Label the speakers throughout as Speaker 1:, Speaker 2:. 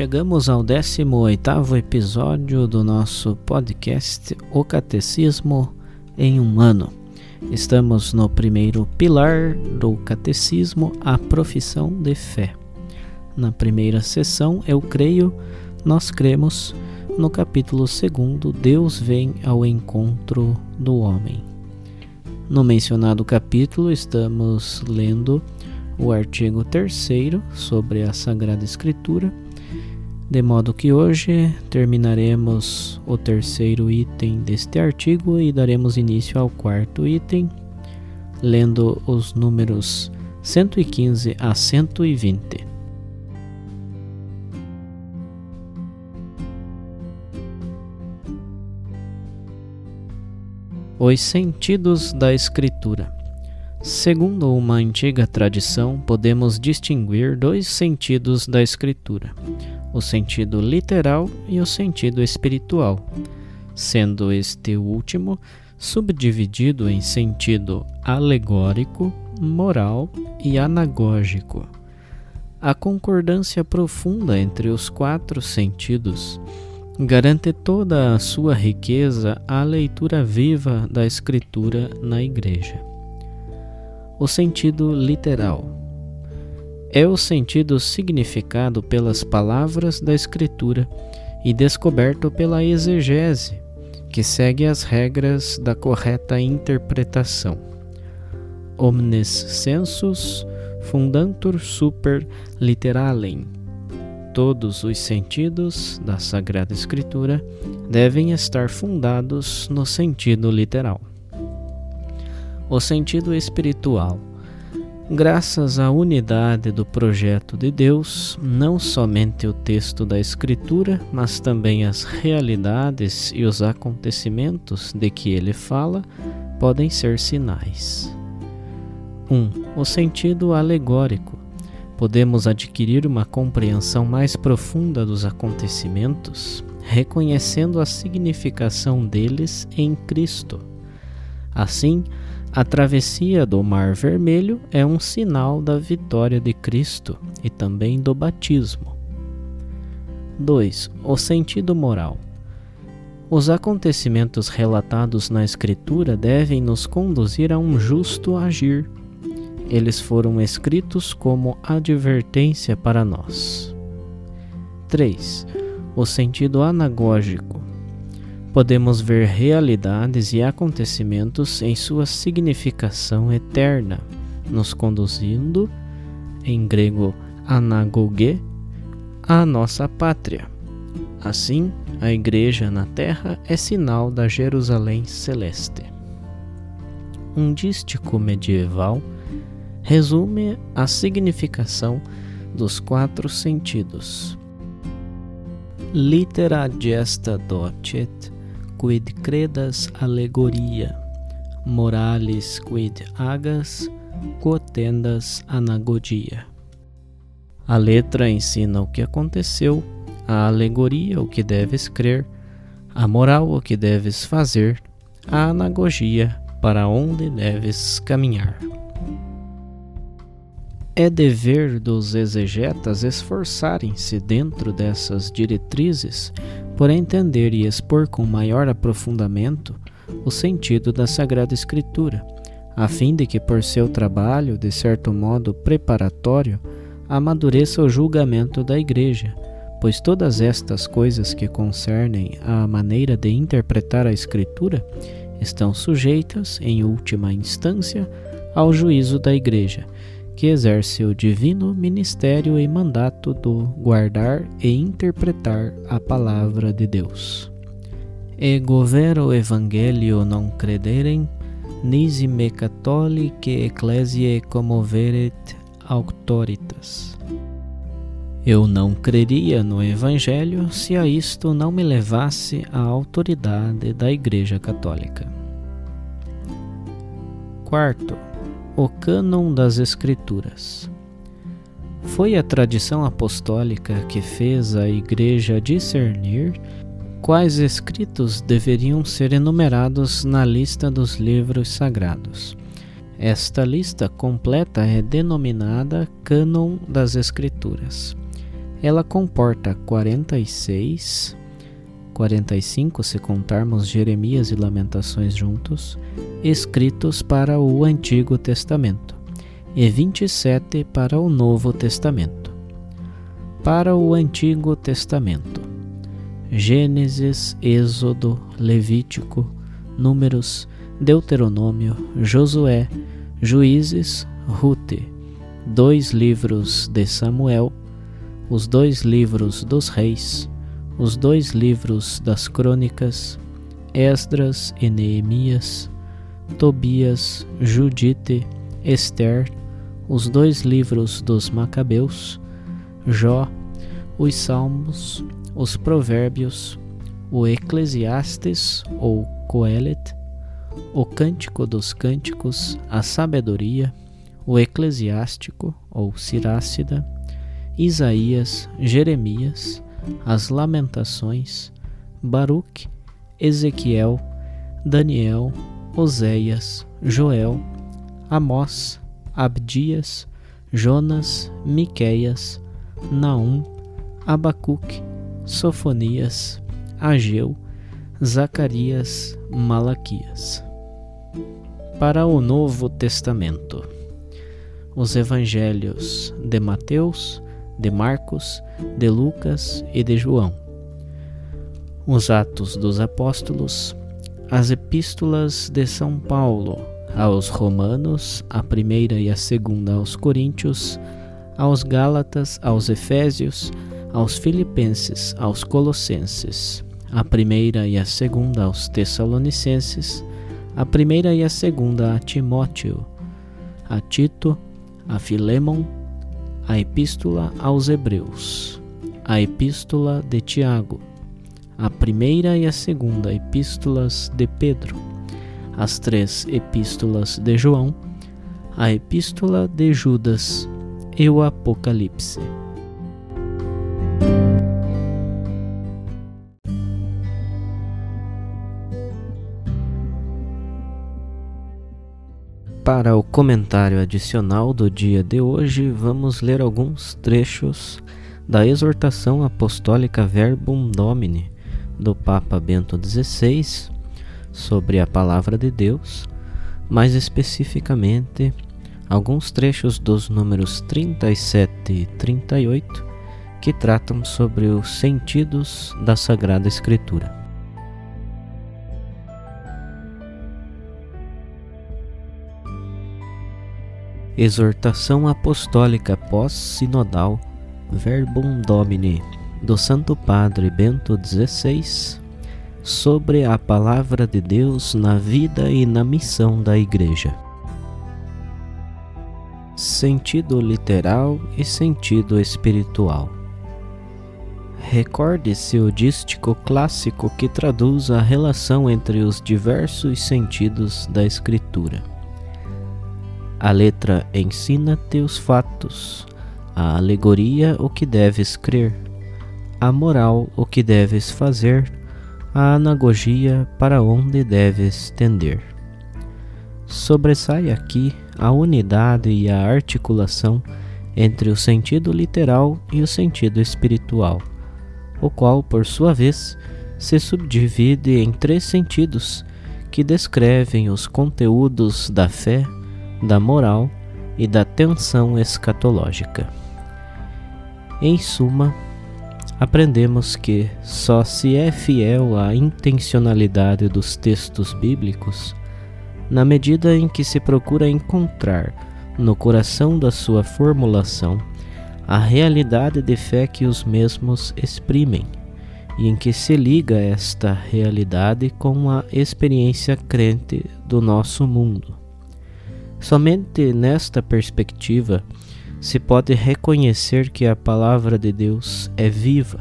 Speaker 1: Chegamos ao 18º episódio do nosso podcast O Catecismo em um ano. Estamos no primeiro pilar do catecismo, a profissão de fé. Na primeira sessão, eu creio, nós cremos, no capítulo 2, Deus vem ao encontro do homem. No mencionado capítulo, estamos lendo o artigo 3 sobre a Sagrada Escritura de modo que hoje terminaremos o terceiro item deste artigo e daremos início ao quarto item, lendo os números 115 a 120. Os sentidos da Escritura. Segundo uma antiga tradição, podemos distinguir dois sentidos da Escritura o sentido literal e o sentido espiritual, sendo este último subdividido em sentido alegórico, moral e anagógico. A concordância profunda entre os quatro sentidos garante toda a sua riqueza à leitura viva da Escritura na Igreja. O sentido literal é o sentido significado pelas palavras da Escritura e descoberto pela exegese, que segue as regras da correta interpretação. Omnes sensus fundantur super literalem. Todos os sentidos da Sagrada Escritura devem estar fundados no sentido literal. O sentido espiritual Graças à unidade do projeto de Deus, não somente o texto da Escritura, mas também as realidades e os acontecimentos de que ele fala podem ser sinais. 1. Um, o sentido alegórico. Podemos adquirir uma compreensão mais profunda dos acontecimentos, reconhecendo a significação deles em Cristo. Assim, a travessia do Mar Vermelho é um sinal da vitória de Cristo e também do batismo. 2. O sentido moral. Os acontecimentos relatados na Escritura devem nos conduzir a um justo agir. Eles foram escritos como advertência para nós. 3. O sentido anagógico podemos ver realidades e acontecimentos em sua significação eterna, nos conduzindo, em grego anagoge, à nossa pátria. Assim, a Igreja na Terra é sinal da Jerusalém celeste. Um dístico medieval resume a significação dos quatro sentidos. Litera gesta docet quid credas allegoria, moralis quid agas, quotendas anagogia. A letra ensina o que aconteceu, a alegoria o que deves crer, a moral o que deves fazer, a anagogia para onde deves caminhar. É dever dos exegetas esforçarem-se dentro dessas diretrizes por entender e expor com maior aprofundamento o sentido da Sagrada Escritura, a fim de que por seu trabalho, de certo modo preparatório, amadureça o julgamento da Igreja, pois todas estas coisas que concernem à maneira de interpretar a Escritura estão sujeitas, em última instância, ao juízo da Igreja, que exerce o divino ministério e mandato do guardar e interpretar a palavra de Deus. Ego vero evangelio non crederem, nisi me catholicae ecclesiae commoveret auctoritas. Eu não creria no Evangelho se a isto não me levasse a autoridade da Igreja Católica. Quarto, o cânon das Escrituras. Foi a tradição apostólica que fez a Igreja discernir quais escritos deveriam ser enumerados na lista dos livros sagrados. Esta lista completa é denominada Cânon das Escrituras. Ela comporta 46, 45 se contarmos Jeremias e Lamentações juntos, escritos para o Antigo Testamento, e 27 para o Novo Testamento. Para o Antigo Testamento, Gênesis, Êxodo, Levítico, Números, Deuteronômio, Josué, Juízes, Rute, dois livros de Samuel, os dois livros dos reis, os dois livros das crônicas, Esdras e Neemias, Tobias, Judite, Esther, os dois livros dos Macabeus, Jó, os Salmos, os Provérbios, o Eclesiastes ou Coelet, o Cântico dos Cânticos, a Sabedoria, o Eclesiástico ou Sirácida, Isaías, Jeremias, as Lamentações, Baruque, Ezequiel, Daniel, Oséias, Joel, Amós, Abdias, Jonas, Miqueias, Naum, Abacuque, Sofonias, Ageu, Zacarias, Malaquias. Para o Novo Testamento, os Evangelhos de Mateus, de Marcos, de Lucas e de João, os Atos dos Apóstolos, as Epístolas de São Paulo aos Romanos, a primeira e a segunda aos Coríntios, aos Gálatas, aos Efésios, aos Filipenses, aos Colossenses, a primeira e a segunda aos Tessalonicenses, a primeira e a segunda a Timóteo, a Tito, a Filemon, a Epístola aos Hebreus, a Epístola de Tiago, a primeira e a segunda Epístolas de Pedro, as três Epístolas de João, a Epístola de Judas e o Apocalipse. Para o comentário adicional do dia de hoje, vamos ler alguns trechos da exortação apostólica Verbum Domini do Papa Bento XVI sobre a Palavra de Deus, mais especificamente alguns trechos dos números 37 e 38 que tratam sobre os sentidos da Sagrada Escritura. Exortação Apostólica Pós-Sinodal Verbum Domini do Santo Padre Bento XVI sobre a Palavra de Deus na vida e na missão da Igreja. Sentido literal e sentido espiritual. Recorde-se o dístico clássico que traduz a relação entre os diversos sentidos da Escritura. A letra ensina-te os fatos, a alegoria o que deves crer, a moral o que deves fazer, a anagogia para onde deves tender. Sobressai aqui a unidade e a articulação entre o sentido literal e o sentido espiritual, o qual, por sua vez, se subdivide em três sentidos que descrevem os conteúdos da fé, da moral e da tensão escatológica. Em suma, aprendemos que só se é fiel à intencionalidade dos textos bíblicos na medida em que se procura encontrar no coração da sua formulação a realidade de fé que os mesmos exprimem e em que se liga esta realidade com a experiência crente do nosso mundo. Somente nesta perspectiva se pode reconhecer que a palavra de Deus é viva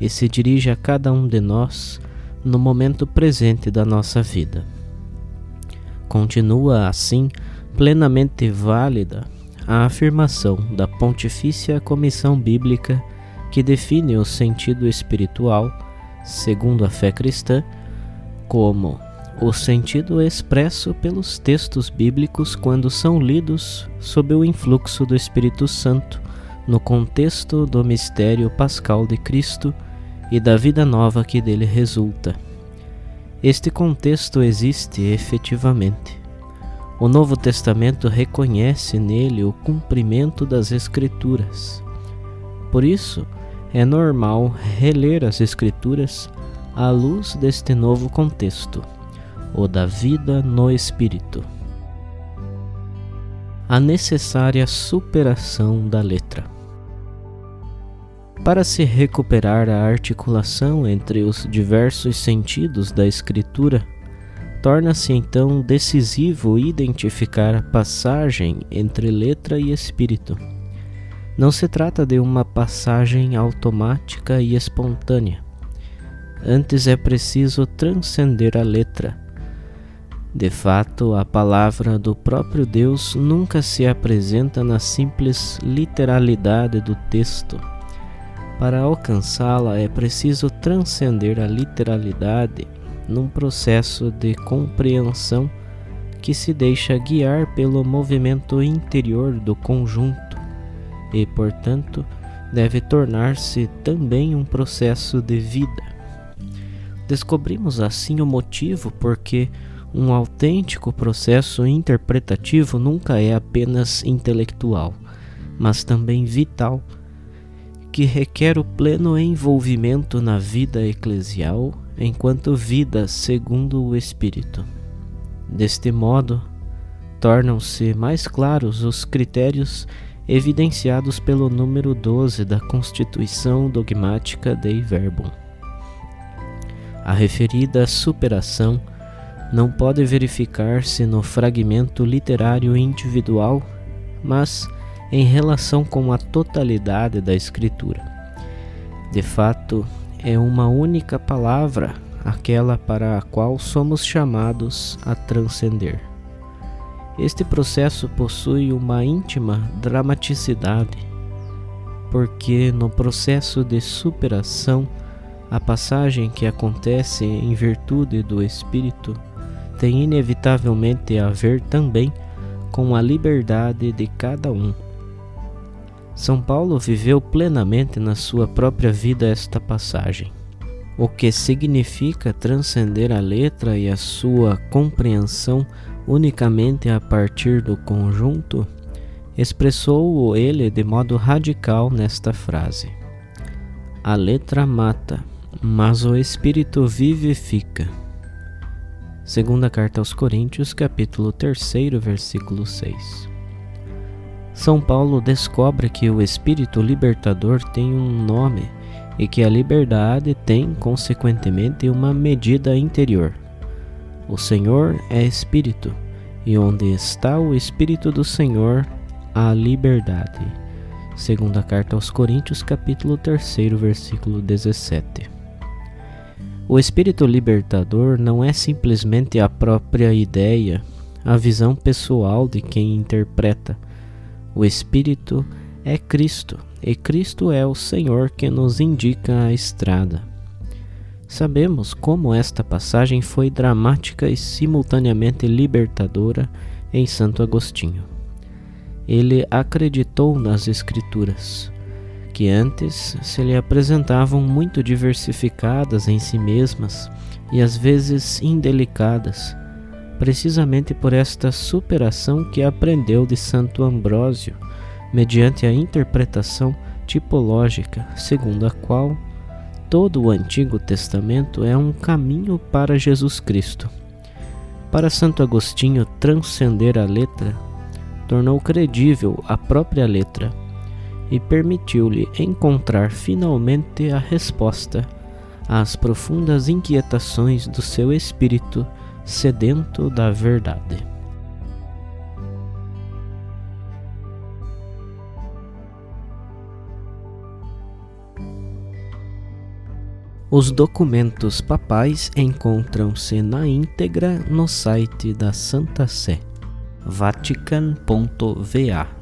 Speaker 1: e se dirige a cada um de nós no momento presente da nossa vida. Continua assim plenamente válida a afirmação da Pontifícia Comissão Bíblica que define o sentido espiritual, segundo a fé cristã, como o sentido expresso pelos textos bíblicos quando são lidos sob o influxo do Espírito Santo, no contexto do mistério pascal de Cristo e da vida nova que dele resulta. Este contexto existe efetivamente. O Novo Testamento reconhece nele o cumprimento das Escrituras. Por isso, é normal reler as Escrituras à luz deste novo contexto ou da vida no espírito. A necessária superação da letra. Para se recuperar a articulação entre os diversos sentidos da escritura, torna-se então decisivo identificar a passagem entre letra e espírito. Não se trata de uma passagem automática e espontânea. Antes é preciso transcender a letra, de fato, a palavra do próprio Deus nunca se apresenta na simples literalidade do texto. Para alcançá-la é preciso transcender a literalidade num processo de compreensão que se deixa guiar pelo movimento interior do conjunto e, portanto, deve tornar-se também um processo de vida. Descobrimos assim o motivo porque um autêntico processo interpretativo nunca é apenas intelectual, mas também vital, que requer o pleno envolvimento na vida eclesial enquanto vida segundo o Espírito. Deste modo, tornam-se mais claros os critérios evidenciados pelo número 12 da Constituição Dogmática Dei Verbum. A referida superação não pode verificar-se no fragmento literário individual, mas em relação com a totalidade da Escritura. De fato, é uma única palavra aquela para a qual somos chamados a transcender. Este processo possui uma íntima dramaticidade, porque no processo de superação, a passagem que acontece em virtude do Espírito tem inevitavelmente a ver também com a liberdade de cada um. São Paulo viveu plenamente na sua própria vida esta passagem, o que significa transcender a letra e a sua compreensão unicamente a partir do conjunto, expressou ele de modo radical nesta frase: A letra mata, mas o espírito vivifica. Segunda carta aos Coríntios, capítulo 3, versículo 6. São Paulo descobre que o espírito libertador tem um nome e que a liberdade tem, consequentemente, uma medida interior. O Senhor é espírito, e onde está o espírito do Senhor, há liberdade. Segunda carta aos Coríntios, capítulo 3, versículo 17. O espírito libertador não é simplesmente a própria ideia, a visão pessoal de quem interpreta. O espírito é Cristo, e Cristo é o Senhor que nos indica a estrada. Sabemos como esta passagem foi dramática e simultaneamente libertadora em Santo Agostinho. Ele acreditou nas Escrituras, que antes se lhe apresentavam muito diversificadas em si mesmas e às vezes indelicadas, precisamente por esta superação que aprendeu de Santo Ambrósio, mediante a interpretação tipológica, segundo a qual todo o Antigo Testamento é um caminho para Jesus Cristo. Para Santo Agostinho transcender a letra, tornou credível a própria letra e permitiu-lhe encontrar finalmente a resposta às profundas inquietações do seu espírito sedento da verdade. Os documentos papais encontram-se na íntegra no site da Santa Sé, vatican.va.